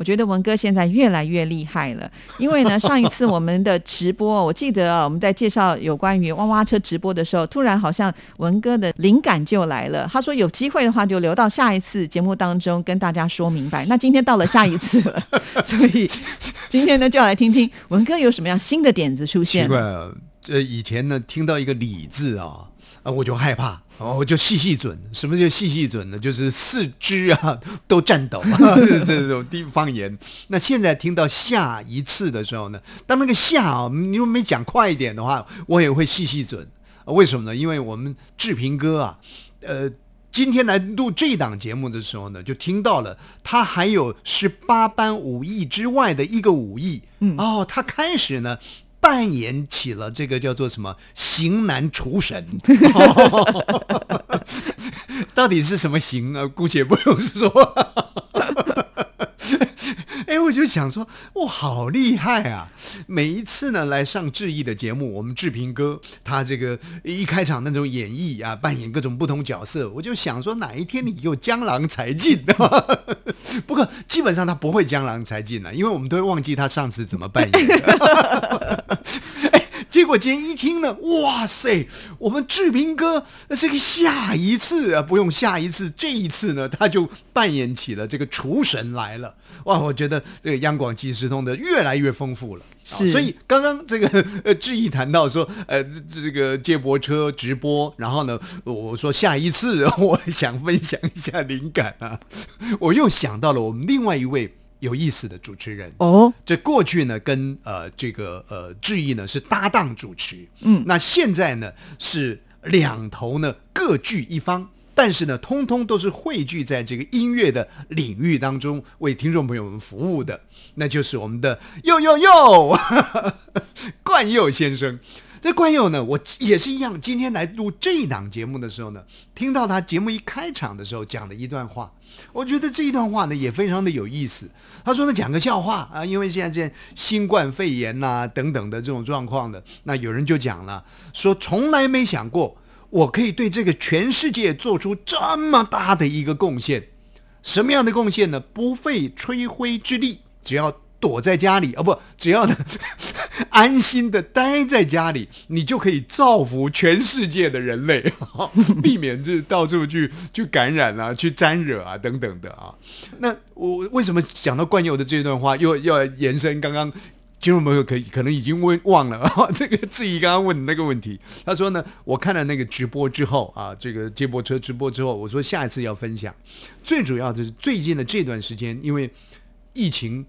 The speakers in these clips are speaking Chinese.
我觉得文哥现在越来越厉害了，因为呢，上一次我们的直播，我记得啊，我们在介绍有关于挖挖车直播的时候，突然好像文哥的灵感就来了。他说有机会的话，就留到下一次节目当中跟大家说明白。那今天到了下一次了，所以今天呢，就要来听听文哥有什么样新的点子出现。奇怪，这以前呢，听到一个“李”字啊。啊，我就害怕，我就细细准。什么叫细细准呢？就是四肢啊都颤抖，这种地方言。那现在听到下一次的时候呢，当那个下啊，你又没讲快一点的话，我也会细细准。为什么呢？因为我们志平哥啊，呃，今天来录这档节目的时候呢，就听到了他还有十八般武艺之外的一个武艺。嗯，哦，他开始呢。扮演起了这个叫做什么型男厨神，到底是什么型啊？姑且不用说。哎，我就想说，哇，好厉害啊！每一次呢来上志毅的节目，我们志平哥他这个一开场那种演绎啊，扮演各种不同角色，我就想说，哪一天你又江郎才尽？不过基本上他不会江郎才尽了，因为我们都会忘记他上次怎么扮演的。结果今天一听呢，哇塞！我们志平哥这个下一次啊，不用下一次，这一次呢，他就扮演起了这个厨神来了。哇，我觉得这个央广即时通的越来越丰富了。是，所以刚刚这个呃，志毅谈到说，呃，这个接驳车直播，然后呢，我说下一次 我想分享一下灵感啊，我又想到了我们另外一位。有意思的主持人。哦，这过去呢跟呃这个呃志毅呢是搭档主持，嗯，那现在呢是两头呢各据一方，但是呢通通都是汇聚在这个音乐的领域当中为听众朋友们服务的，那就是我们的哟哟哟 冠佑先生。这冠佑呢，我也是一样。今天来录这一档节目的时候呢，听到他节目一开场的时候讲的一段话，我觉得这一段话呢也非常的有意思。他说呢，讲个笑话啊，因为现在这新冠肺炎呐等等的这种状况的，那有人就讲了，说从来没想过我可以对这个全世界做出这么大的一个贡献。什么样的贡献呢？不费吹灰之力，只要。躲在家里啊，不，只要呢 安心的待在家里，你就可以造福全世界的人类，避免这到处去去感染啊，去沾惹啊等等的啊。那我为什么讲到冠佑的这段话，又要延伸刚刚听众朋友可可能已经问忘了 这个质疑刚刚问的那个问题？他说呢，我看了那个直播之后啊，这个接驳车直播之后，我说下一次要分享，最主要的是最近的这段时间，因为疫情。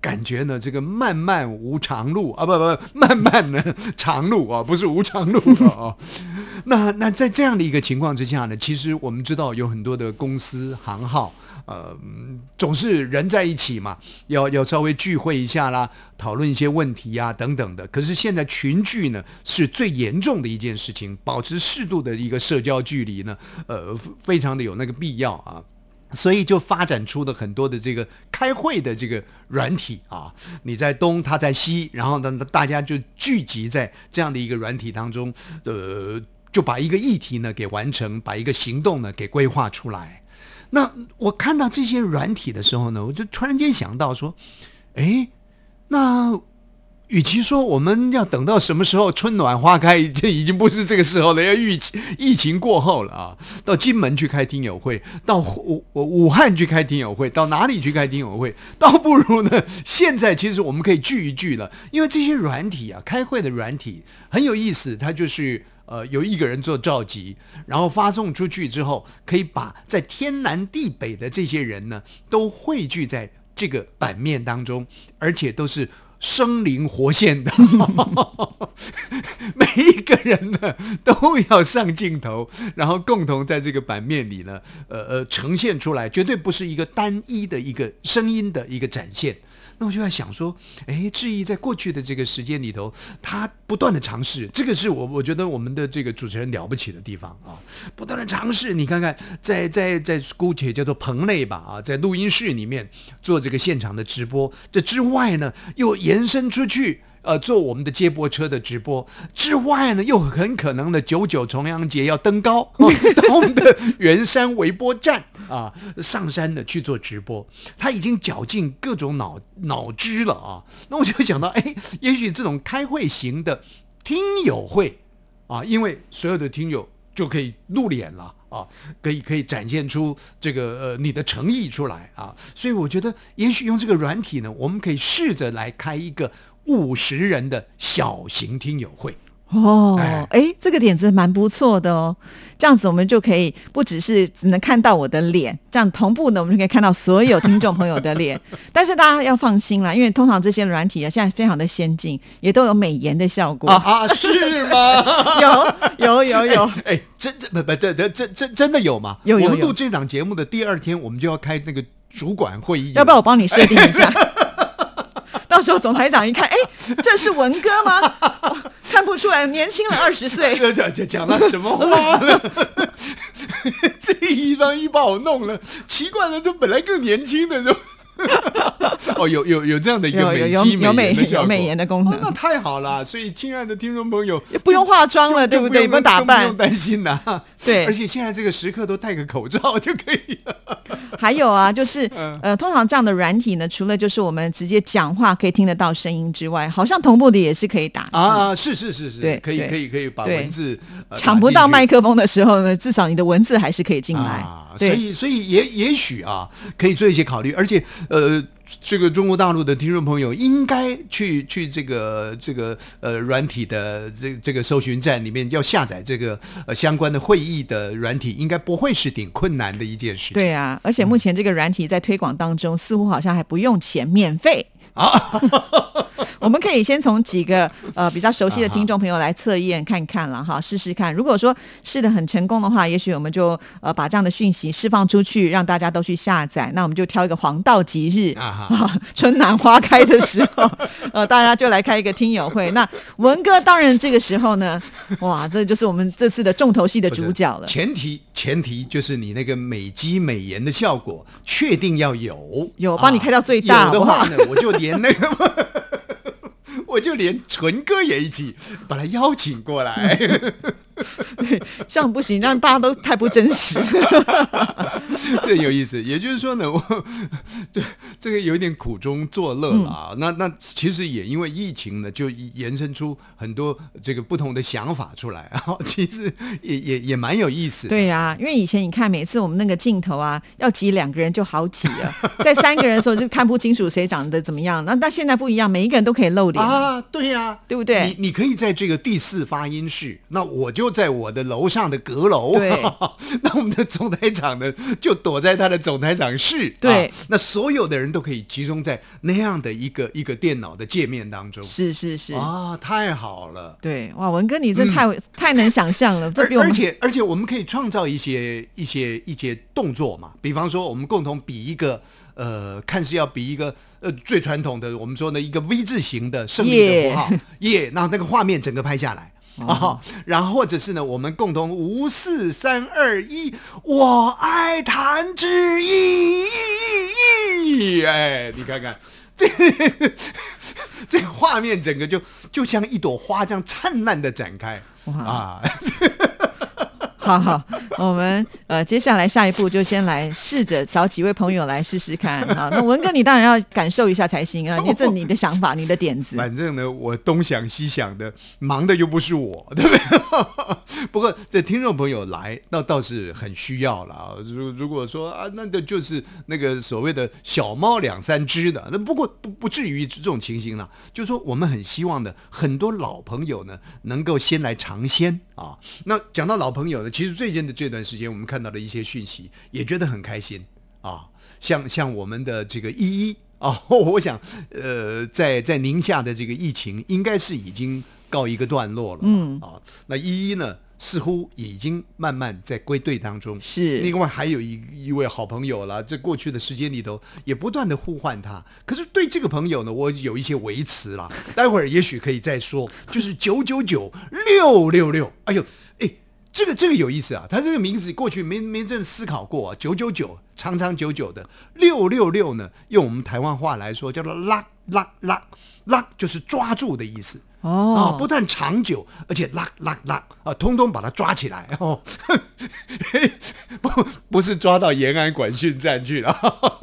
感觉呢，这个漫漫无长路啊，不不，漫漫的长路啊，不是无长路啊。那那在这样的一个情况之下呢，其实我们知道有很多的公司行号，呃，总是人在一起嘛，要要稍微聚会一下啦，讨论一些问题呀等等的。可是现在群聚呢是最严重的一件事情，保持适度的一个社交距离呢，呃，非常的有那个必要啊。所以就发展出了很多的这个开会的这个软体啊，你在东，他在西，然后呢，大家就聚集在这样的一个软体当中，呃，就把一个议题呢给完成，把一个行动呢给规划出来。那我看到这些软体的时候呢，我就突然间想到说，哎，那。与其说我们要等到什么时候春暖花开，这已经不是这个时候了，要疫疫情过后了啊！到金门去开听友会，到武武汉去开听友会，到哪里去开听友会，倒不如呢，现在其实我们可以聚一聚了，因为这些软体啊，开会的软体很有意思，它就是呃有一个人做召集，然后发送出去之后，可以把在天南地北的这些人呢，都汇聚在这个版面当中，而且都是。生灵活现的，每一个人呢都要上镜头，然后共同在这个版面里呢，呃呃呈现出来，绝对不是一个单一的一个声音的一个展现。那我就在想说，哎，志毅在过去的这个时间里头，他不断的尝试，这个是我我觉得我们的这个主持人了不起的地方啊，不断的尝试。你看看，在在在姑且叫做棚内吧啊，在录音室里面做这个现场的直播，这之外呢，又延伸出去。呃，做我们的接驳车的直播之外呢，又很可能的九九重阳节要登高，到我们的圆山微波站啊，上山的去做直播，他已经绞尽各种脑脑汁了啊。那我就想到，哎，也许这种开会型的听友会啊，因为所有的听友就可以露脸了啊，可以可以展现出这个呃你的诚意出来啊。所以我觉得，也许用这个软体呢，我们可以试着来开一个。五十人的小型听友会哦，哎，这个点子蛮不错的哦。这样子我们就可以不只是只能看到我的脸，这样同步呢，我们就可以看到所有听众朋友的脸。但是大家要放心啦，因为通常这些软体啊，现在非常的先进，也都有美颜的效果啊，是吗？有有有有，哎，真真不不，这这这真真的有吗？有有。我们录这档节目的第二天，我们就要开那个主管会议，要不要我帮你设定一下？到时候总台长一看，哎，这是文哥吗？看不出来，年轻了二十岁。讲讲讲到什么话呢？这一方一把我弄了，奇怪了，这本来更年轻的就。哦，有有有这样的一个美肌美颜有美颜的功能，那太好了。所以，亲爱的听众朋友，不用化妆了，对不对？不用打扮，不用担心呐。对，而且现在这个时刻都戴个口罩就可以了。还有啊，就是呃，通常这样的软体呢，除了就是我们直接讲话可以听得到声音之外，好像同步的也是可以打啊。是是是是，对，可以可以可以把文字抢不到麦克风的时候呢，至少你的文字还是可以进来。所以所以也也许啊，可以做一些考虑，而且呃。这个中国大陆的听众朋友应该去去这个这个呃软体的这这个搜寻站里面要下载这个呃相关的会议的软体，应该不会是挺困难的一件事。对啊，而且目前这个软体在推广当中，似乎好像还不用钱，免费。啊，我们可以先从几个呃比较熟悉的听众朋友来测验看看了哈，试试看。如果说试的很成功的话，也许我们就呃把这样的讯息释放出去，让大家都去下载。那我们就挑一个黄道吉日啊，春暖花开的时候，呃，大家就来开一个听友会。那文哥当然这个时候呢，哇，这就是我们这次的重头戏的主角了。前提前提就是你那个美肌美颜的效果确定要有，有帮你开到最大的话呢，我就。连那个，我就连纯哥也一起把他邀请过来。这样不行，这样大家都太不真实。这有意思，也就是说呢，我这这个有点苦中作乐了啊。那那其实也因为疫情呢，就延伸出很多这个不同的想法出来啊。其实也也也蛮有意思。对呀，因为以前你看，每次我们那个镜头啊，要挤两个人就好挤啊，在三个人的时候就看不清楚谁长得怎么样。那那现在不一样，每一个人都可以露脸啊。对呀，对不对？你你可以在这个第四发音室，那我就。在我的楼上的阁楼，对，那我们的总台长呢，就躲在他的总台长室，对，那所有的人都可以集中在那样的一个一个电脑的界面当中，是是是。啊，太好了，对，哇，文哥你这太 太能想象了，而而且而且我们可以创造一些一些一些动作嘛，比方说我们共同比一个呃，看似要比一个呃最传统的，我们说呢一个 V 字形的胜利的符号，耶，那那个画面整个拍下来。啊，然后或者是呢，我们共同五四三二一，我爱弹指一，哎，你看看。这这个画面，整个就就像一朵花这样灿烂的展开。啊。好好，我们呃接下来下一步就先来试着找几位朋友来试试看啊，那文哥，你当然要感受一下才行啊！你这你的想法，你的点子。反正呢，我东想西想的，忙的又不是我，对不对？不过这听众朋友来，那倒是很需要了啊。如如果说啊，那个就是那个所谓的小猫两三只的，那不过不不至于这种情形了。就是说，我们很希望的很多老朋友呢，能够先来尝鲜啊。那讲到老朋友呢？其实最近的这段时间，我们看到的一些讯息，也觉得很开心啊。像像我们的这个依依啊，我想，呃，在在宁夏的这个疫情应该是已经告一个段落了。嗯，啊，那依依呢，似乎已经慢慢在归队当中。是，另外还有一一位好朋友了，在过去的时间里头也不断的呼唤他。可是对这个朋友呢，我有一些维持了，待会儿也许可以再说。就是九九九六六六，哎呦，哎。这个这个有意思啊，他这个名字过去没没真思考过啊。九九九长长久久的六六六呢，用我们台湾话来说叫做拉拉拉拉，就是抓住的意思哦。啊，不但长久，而且拉拉拉啊，通通把他抓起来哦。不不是抓到延安管训站去了。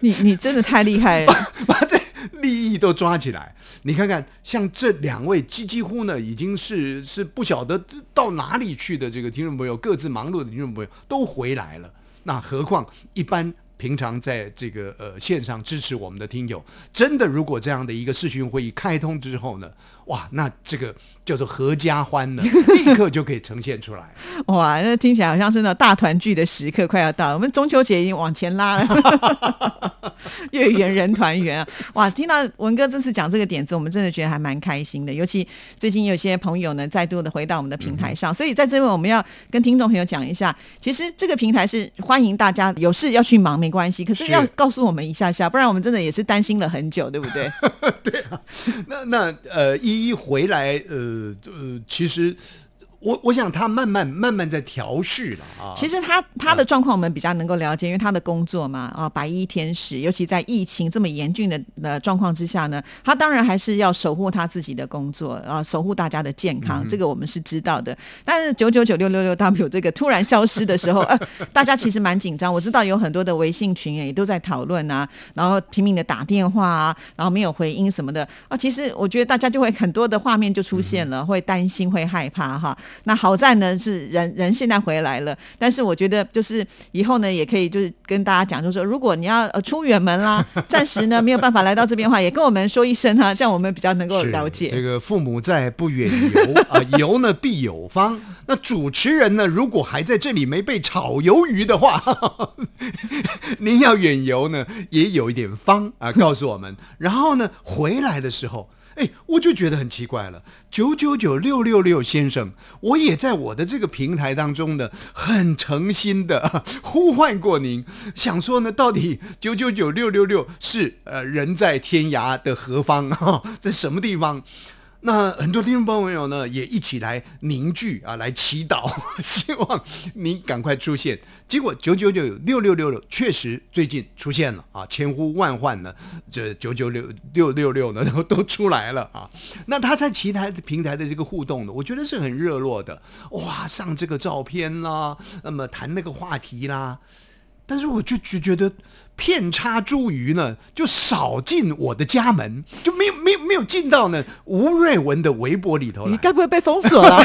你你真的太厉害了，把这利益都抓起来。你看看，像这两位，几几乎呢，已经是是不晓得到哪里去的这个听众朋友，各自忙碌的听众朋友都回来了。那何况一般平常在这个呃线上支持我们的听友，真的如果这样的一个视讯会议开通之后呢？哇，那这个叫做合家欢呢，立刻就可以呈现出来。哇，那听起来好像是那大团聚的时刻快要到了，我们中秋节已经往前拉了，月圆人团圆啊！哇，听到文哥这次讲这个点子，我们真的觉得还蛮开心的。尤其最近有些朋友呢，再度的回到我们的平台上，所以在这边我们要跟听众朋友讲一下，其实这个平台是欢迎大家有事要去忙没关系，可是要告诉我们一下下，不然我们真的也是担心了很久，对不对？对啊，那那呃一。一回来，呃呃，其实。我我想他慢慢慢慢在调试了啊。其实他他的状况我们比较能够了解，因为他的工作嘛啊，白衣天使，尤其在疫情这么严峻的呃状况之下呢，他当然还是要守护他自己的工作啊，守护大家的健康，这个我们是知道的。但是九九九六六六 W 这个突然消失的时候，呃，大家其实蛮紧张。我知道有很多的微信群也都在讨论啊，然后拼命的打电话啊，然后没有回音什么的啊。其实我觉得大家就会很多的画面就出现了，会担心会害怕哈。那好在呢，是人人现在回来了，但是我觉得就是以后呢，也可以就是跟大家讲，就是说如果你要呃出远门啦，暂时呢没有办法来到这边的话，也跟我们说一声哈，这样我们比较能够了解。这个父母在，不远游啊，游呢必有方。那主持人呢，如果还在这里没被炒鱿鱼的话，您要远游呢，也有一点方啊，告诉我们。然后呢，回来的时候。哎，我就觉得很奇怪了。九九九六六六先生，我也在我的这个平台当中呢，很诚心的呼唤过您，想说呢，到底九九九六六六是呃人在天涯的何方啊，在什么地方？那很多听众朋友呢，也一起来凝聚啊，来祈祷，希望您赶快出现。结果九九九六六六六确实最近出现了啊，千呼万唤呢，这九九六六六六呢都 都出来了啊。那他在其他平台的这个互动呢，我觉得是很热络的，哇，上这个照片啦，那么谈那个话题啦。但是我就就觉得片插茱萸呢，就少进我的家门，就没有没有没有进到呢吴瑞文的微博里头你该不会被封锁了？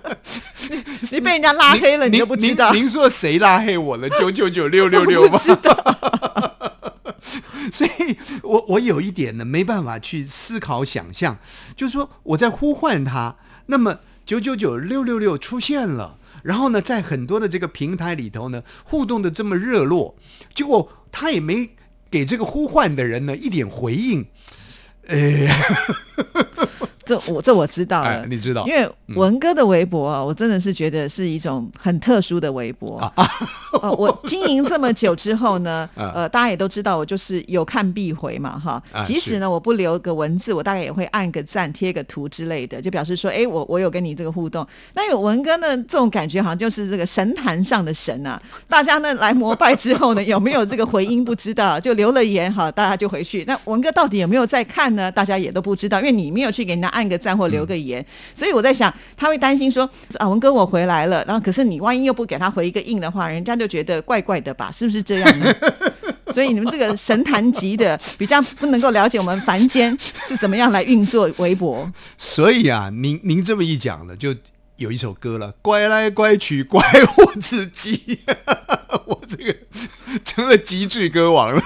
你被人家拉黑了，你都不知道？您说谁拉黑我了？九九九六六六吗？知道。所以我我有一点呢，没办法去思考想象，就是说我在呼唤他，那么九九九六六六出现了。然后呢，在很多的这个平台里头呢，互动的这么热络，结果他也没给这个呼唤的人呢一点回应，哎。这我这我知道了，你知道，因为文哥的微博啊，我真的是觉得是一种很特殊的微博啊。我经营这么久之后呢，呃，大家也都知道，我就是有看必回嘛，哈。即使呢我不留个文字，我大概也会按个赞、贴个图之类的，就表示说，哎，我我有跟你这个互动。那有文哥呢，这种感觉好像就是这个神坛上的神啊。大家呢来膜拜之后呢，有没有这个回音不知道，就留了言哈，大家就回去。那文哥到底有没有在看呢？大家也都不知道，因为你没有去给人家按。按个赞或留个言，所以我在想，他会担心说啊，文哥我回来了，然后可是你万一又不给他回一个应的话，人家就觉得怪怪的吧？是不是这样呢？所以你们这个神坛级的比较不能够了解我们凡间是怎么样来运作微博。所以啊，您您这么一讲呢，就。有一首歌了，乖来乖去，怪我自己，我这个成了极致歌王了。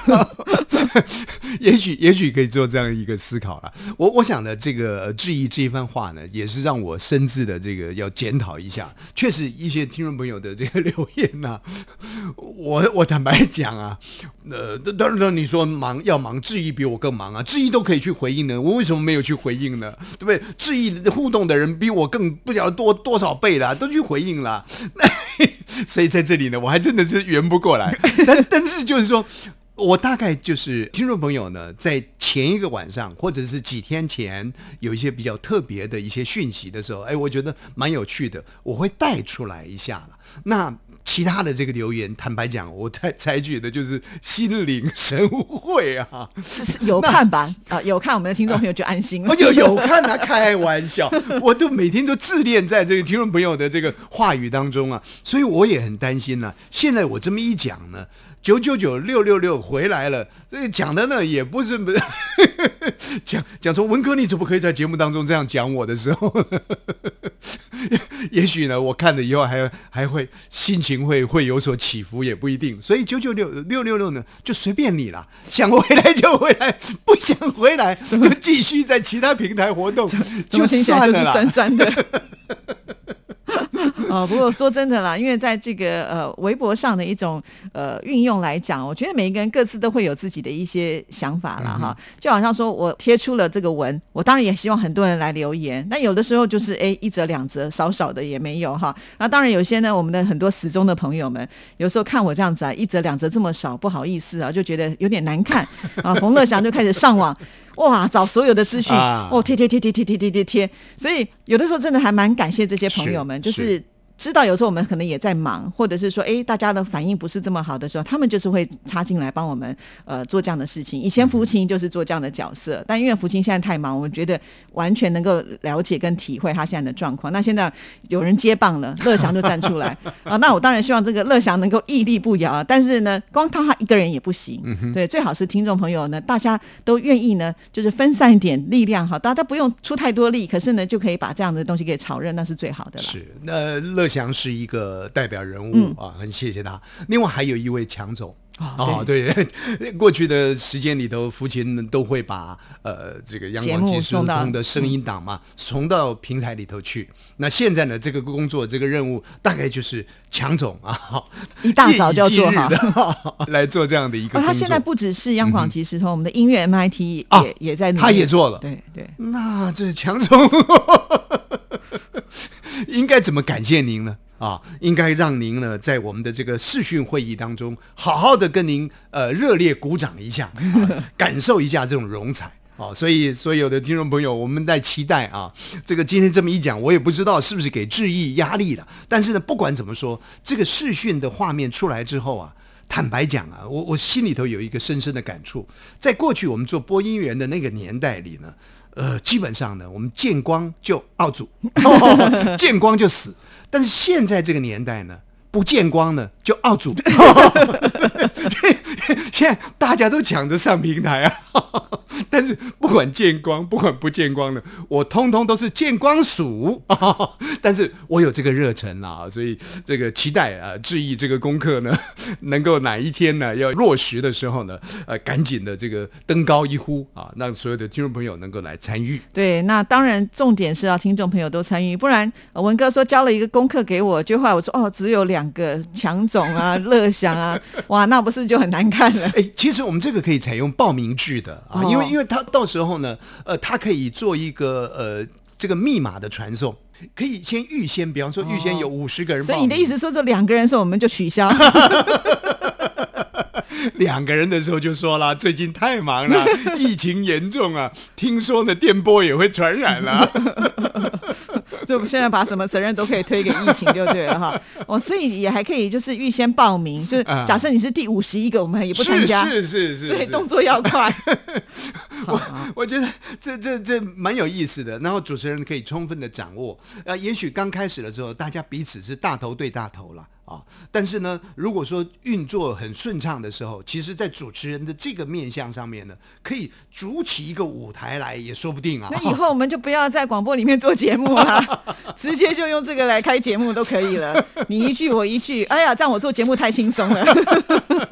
也许，也许可以做这样一个思考了。我我想呢，这个质疑这一番话呢，也是让我深自的这个要检讨一下。确实，一些听众朋友的这个留言呐，我我坦白讲啊，呃，当然你说忙要忙，质疑比我更忙啊，质疑都可以去回应呢，我为什么没有去回应呢？对不对？质疑互动的人比我更不晓得多多少倍了，都去回应了，所以在这里呢，我还真的是圆不过来。但但是就是说。我大概就是听众朋友呢，在前一个晚上或者是几天前有一些比较特别的一些讯息的时候，哎，我觉得蛮有趣的，我会带出来一下了。那其他的这个留言，坦白讲，我采采取的就是心领神会啊，有看吧？啊，有看我们的听众朋友就安心了。有有看他开玩笑，我都每天都自恋在这个听众朋友的这个话语当中啊，所以我也很担心呢。现在我这么一讲呢。九九九六六六回来了，这个讲的呢也不是 讲讲说文哥你怎么可以在节目当中这样讲我的时候，也许呢我看了以后还还会心情会会有所起伏也不一定，所以九九六六六六呢就随便你了，想回来就回来，不想回来就继续在其他平台活动，就算了酸酸的。哦，不过说真的啦，因为在这个呃微博上的一种呃运用来讲，我觉得每一个人各自都会有自己的一些想法了哈。就好像说我贴出了这个文，我当然也希望很多人来留言，那有的时候就是哎一则两则，少少的也没有哈。那当然有些呢，我们的很多时钟的朋友们，有时候看我这样子啊，一则两则这么少，不好意思啊，就觉得有点难看啊。冯乐祥就开始上网。哇，找所有的资讯，哦，贴贴贴贴贴贴贴贴贴，所以有的时候真的还蛮感谢这些朋友们，就是。知道有时候我们可能也在忙，或者是说，哎，大家的反应不是这么好的时候，他们就是会插进来帮我们，呃，做这样的事情。以前福琴就是做这样的角色，但因为福琴现在太忙，我觉得完全能够了解跟体会他现在的状况。那现在有人接棒了，乐祥就站出来啊，那我当然希望这个乐祥能够屹立不摇。但是呢，光他他一个人也不行，对，最好是听众朋友呢，大家都愿意呢，就是分散一点力量，哈，大家都不用出太多力，可是呢，就可以把这样的东西给炒热，那是最好的了。是，那乐。乐祥是一个代表人物啊，很谢谢他。另外还有一位强总啊，对，过去的时间里头，父亲都会把呃这个阳光即时通的声音档嘛送到平台里头去。那现在呢，这个工作这个任务大概就是强总啊，一大早就要做好 来做这样的一个。他现在不只是央广即时通，我们的音乐 MIT 也也在，他也做了。对对，那这强总。应该怎么感谢您呢？啊，应该让您呢在我们的这个视讯会议当中，好好的跟您呃热烈鼓掌一下，感受一下这种荣彩啊！所以所有的听众朋友，我们在期待啊，这个今天这么一讲，我也不知道是不是给致意压力了。但是呢，不管怎么说，这个视讯的画面出来之后啊，坦白讲啊，我我心里头有一个深深的感触，在过去我们做播音员的那个年代里呢。呃，基本上呢，我们见光就傲主，见光就死。但是现在这个年代呢，不见光呢就傲主。现在大家都抢着上平台啊，但是不管见光，不管不见光的，我通通都是见光属。但是我有这个热忱啊，所以这个期待啊，致意这个功课呢，能够哪一天呢要落实的时候呢，呃，赶紧的这个登高一呼啊，让所有的听众朋友能够来参与。对，那当然重点是要听众朋友都参与，不然文哥说交了一个功课给我，就话我说哦，只有两个强总啊、乐享啊，哇，那不是就很难看了？哎，其实我们这个可以采用报名制的啊，因为因为他到时候呢，呃，他可以做一个呃这个密码的传送，可以先预先，比方说预先有五十个人，所以你的意思说这两个人的时候我们就取消，两个人的时候就说了，最近太忙了，疫情严重啊，听说呢电波也会传染了。就现在把什么责任都可以推给疫情就对了哈，哦，所以也还可以就是预先报名，就是假设你是第五十一个，我们也不参加，是是是，所以动作要快。我我觉得这这这蛮有意思的，然后主持人可以充分的掌握，呃，也许刚开始的时候大家彼此是大头对大头了。啊，但是呢，如果说运作很顺畅的时候，其实，在主持人的这个面相上面呢，可以筑起一个舞台来，也说不定啊。那以后我们就不要在广播里面做节目了，直接就用这个来开节目都可以了。你一句我一句，哎呀，这样我做节目太轻松了。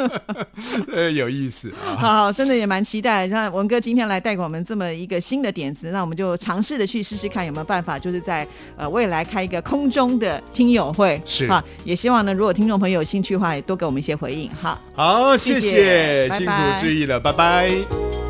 呃，有意思啊。好，真的也蛮期待，像文哥今天来带给我们这么一个新的点子，那我们就尝试的去试试看有没有办法，就是在呃未来开一个空中的听友会，是啊，也希望。望呢，如果听众朋友有兴趣的话，也多给我们一些回应。好，好，谢谢谢谢，辛苦拜拜志毅了，拜拜。